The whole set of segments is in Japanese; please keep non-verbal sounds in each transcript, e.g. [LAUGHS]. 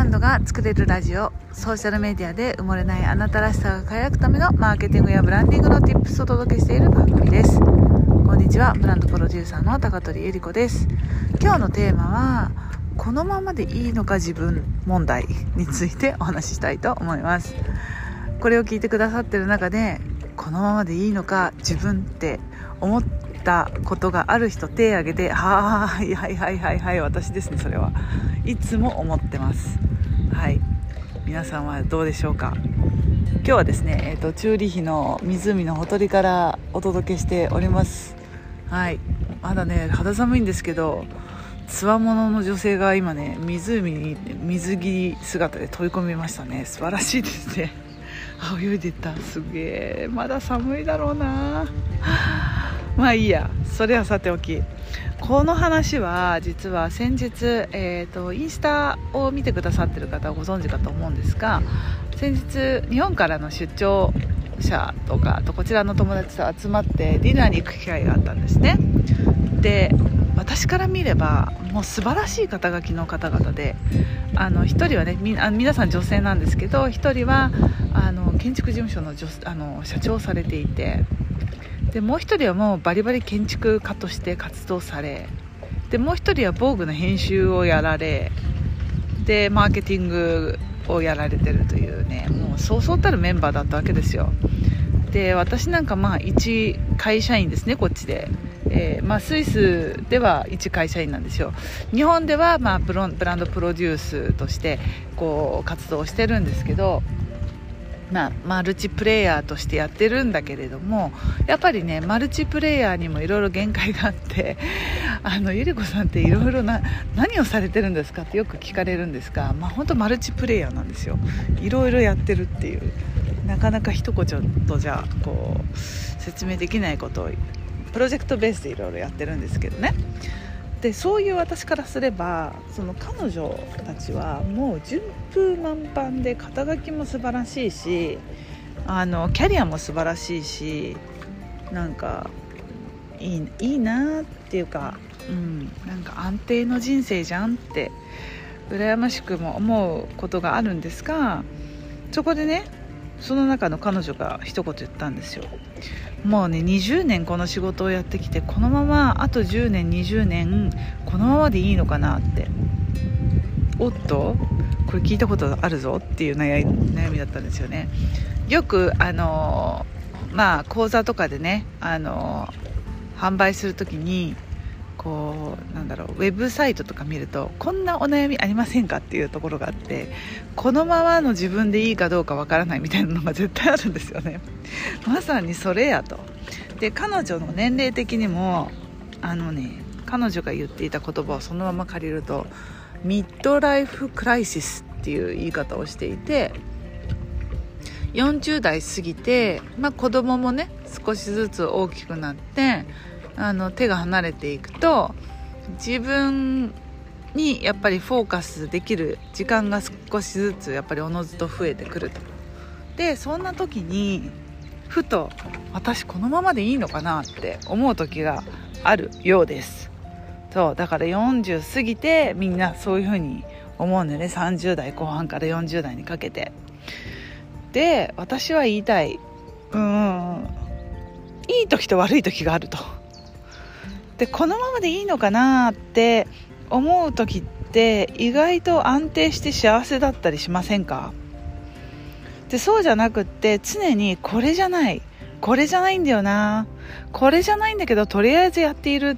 ランドが作れるラジオソーシャルメディアで埋もれないあなたらしさが輝くためのマーケティングやブランディングの Tips をお届けしている番組です。こんにちはブランドプロデューサーの高取ゆり子です。今日のテーマはこのままでいいのか自分問題についてお話ししたいと思います。これを聞いてくださってる中でこのままでいいのか自分って思ったことがある人手を挙げてはいはいはいはいはい私ですねそれは。いつも思ってます。はい。皆さんはどうでしょうか？今日はですね、えーと、チューリヒの湖のほとりからお届けしております。はい。まだね肌寒いんですけどつわものの女性が今ね湖に水着姿で飛び込みましたね。素晴らしいですね。[LAUGHS] 泳いでた。すげえまだ寒いだろうな。まあいいや。それはさておき。この話は実は先日、えーと、インスタを見てくださってる方はご存知かと思うんですが先日日本からの出張者とかとこちらの友達と集まってディナーに行く機会があったんですね。で私から見ればもう素晴らしい肩書きの方々であの1人はねみあ皆さん女性なんですけど1人はあの建築事務所のあの社長をされていてでもう1人はもうバリバリ建築家として活動されでもう1人は防具の編集をやられでマーケティングをやられてるというねもうそうそうたるメンバーだったわけですよ。で私なんかまあ一会社員ですねこっちで。えー、まあ、スイスでは一会社員なんですよ。日本では、まあ、ブランドプロデュースとしてこう活動してるんですけど、まあ、マルチプレイヤーとしてやってるんだけれどもやっぱりねマルチプレイヤーにもいろいろ限界があって [LAUGHS] あのゆり子さんっていろいろな何をされてるんですかってよく聞かれるんですが、まあ、本当マルチプレイヤーなんですよ。いろいろやってるっていう。なかなか一言とじゃこう説明できないことをプロジェクトベースでいろいろやってるんですけどね。でそういう私からすればその彼女たちはもう順風満帆で肩書きも素晴らしいしあのキャリアも素晴らしいしなんかいいいいなっていうか、うん、なんか安定の人生じゃんって羨ましくも思うことがあるんですがそこでねその中の彼女が一言言ったんですよ。もうね20年この仕事をやってきてこのままあと10年20年このままでいいのかなって。おっとこれ聞いたことあるぞっていう悩みだったんですよね。よくあのまあ講座とかでねあの販売する時にこうなんだろうウェブサイトとか見るとこんなお悩みありませんかっていうところがあってこのままの自分でいいかどうかわからないみたいなのが絶対あるんですよね。[LAUGHS] まさにそれやと。で彼女の年齢的にもあのね彼女が言っていた言葉をそのまま借りるとミッドライフクライシスっていう言い方をしていて40代過ぎて、まあ、子供もね少しずつ大きくなってあの手が離れていくと自分にやっぱりフォーカスできる時間が少しずつやっぱりおのずと増えてくると。でそんな時にふと私このままでいいのかなって思う時があるようです。そうだから40過ぎてみんなそういう風に思うんだよね30代後半から40代にかけて。で私は言いたい。うん。いい時と悪い時があると。でこのままでいいのかなって思う時って意外と安定して幸せだったりしませんか？でそうじゃなくって常にこれじゃないこれじゃないんだよなこれじゃないんだけどとりあえずやっている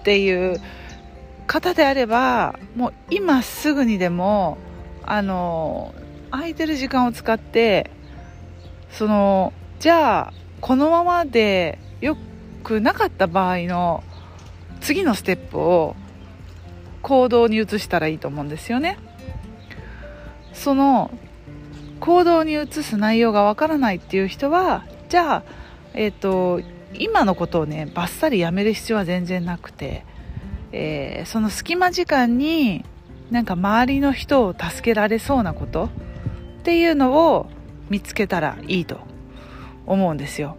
っていう方であればもう今すぐにでもあの空いてる時間を使ってそのじゃあこのままでよくなかった場合の次のステップを行動に移したらいいと思うんですよね。その行動に移す内容がわからないっていう人はじゃあえっ、ー、と今のことをねバッサリやめる必要は全然なくて、えー、その隙間時間になんか周りの人を助けられそうなことっていうのを見つけたらいいと思うんですよ。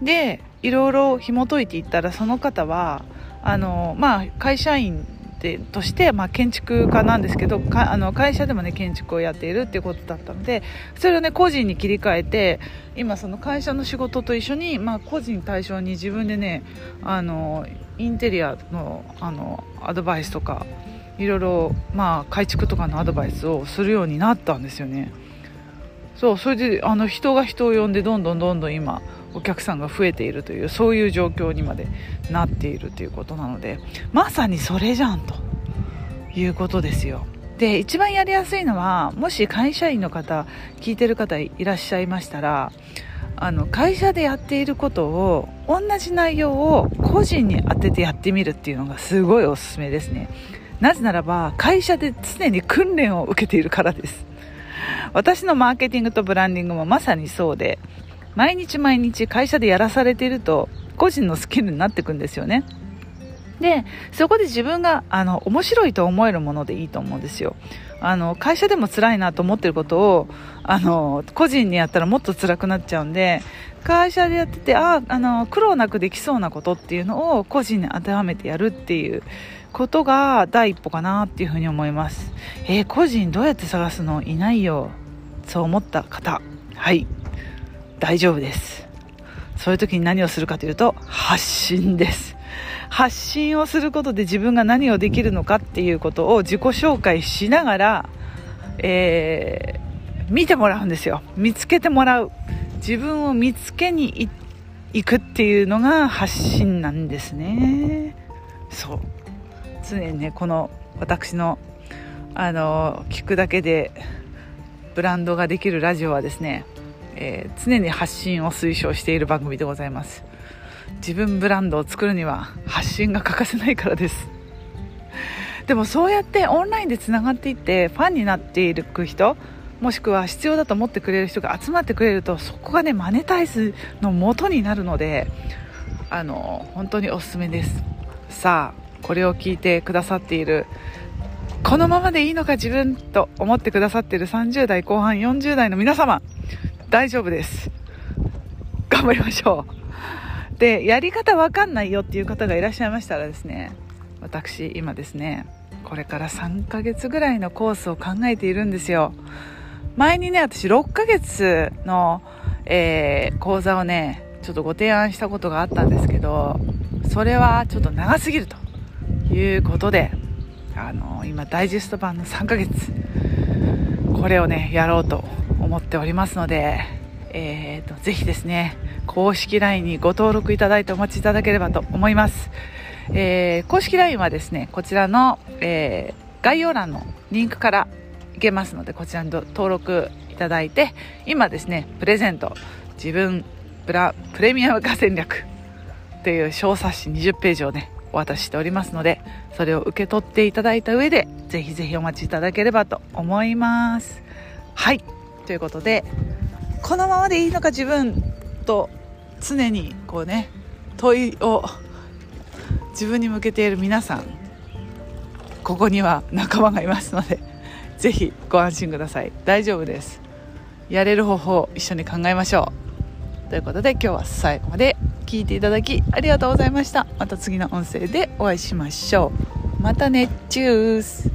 でいろいろ紐解いていったらその方はあのまあ会社員てとして、まあ、建築家なんですけどあの会社でもね建築をやっているっていうことだったのでそれをね個人に切り替えて今その会社の仕事と一緒に、まあ、個人対象に自分でねあのインテリアのあのアドバイスとかいろいろ、まあ、改築とかのアドバイスをするようになったんですよね。そうそれであの人が人を呼んでどんどんどんどん今お客さんが増えているというそういう状況にまでなっているということなのでまさにそれじゃんと。いうことですよ。で一番やりやすいのはもし会社員の方聞いてる方いらっしゃいましたらあの会社でやっていることを同じ内容を個人に当ててやってみるっていうのがすごいおすすめですね。なぜならば会社で常に訓練を受けているからです。私のマーケティングとブランディングもまさにそうで毎日毎日会社でやらされていると個人のスキルになっていくんですよね。でそこで自分があの面白いと思えるものでいいと思うんですよ。あの会社でも辛いなと思ってることをあの個人にやったらもっと辛くなっちゃうんで会社でやっててああの苦労なくできそうなことっていうのを個人に当てはめてやるっていうことが第一歩かなっていうふうに思います。えー、個人どうやって探すの？いないよ。そう思った方。はい。大丈夫です。そういう時に何をするかというと発信です。発信をすることで自分が何をできるのかっていうことを自己紹介しながら、えー、見てもらうんですよ。見つけてもらう。自分を見つけに行くっていうのが発信なんですね。そう。常にねこの私のあの聞くだけでブランドができるラジオはですねえー、常に発信を推奨している番組でございます。自分ブランドを作るには発信が欠かせないからです。でもそうやってオンラインでつながっていってファンになっている人もしくは必要だと思ってくれる人が集まってくれるとそこがねマネタイズの元になるのであの本当におすすめです。さあこれを聞いてくださっているこのままでいいのか自分と思ってくださっている30代後半40代の皆様大丈夫です。頑張りましょう。でやり方わかんないよっていう方がいらっしゃいましたらですね私今ですねこれから3ヶ月ぐらいのコースを考えているんですよ。前にね私6ヶ月の、えー、講座をねちょっとご提案したことがあったんですけどそれはちょっと長すぎると。いうことであの今ダイジェスト版の3ヶ月これをねやろうと思っておりますので、えーと、ぜひですね公式 LINE にご登録いただいてお待ちいただければと思います、えー、公式 LINE はですねこちらの、えー、概要欄のリンクからいけますのでこちらに登録いただいて今ですねプレゼント自分プラプレミアム化戦略という小冊子20ページをねお渡ししておりますのでそれを受け取っていただいた上でぜひぜひお待ちいただければと思います。はい。ということでこのままでいいのか自分と常にこうね問いを自分に向けている皆さんここには仲間がいますのでぜひご安心ください。大丈夫です。やれる方法を一緒に考えましょう。ということで今日は最後まで聞いていただきありがとうございました。また次の音声でお会いしましょう。またね。チュース。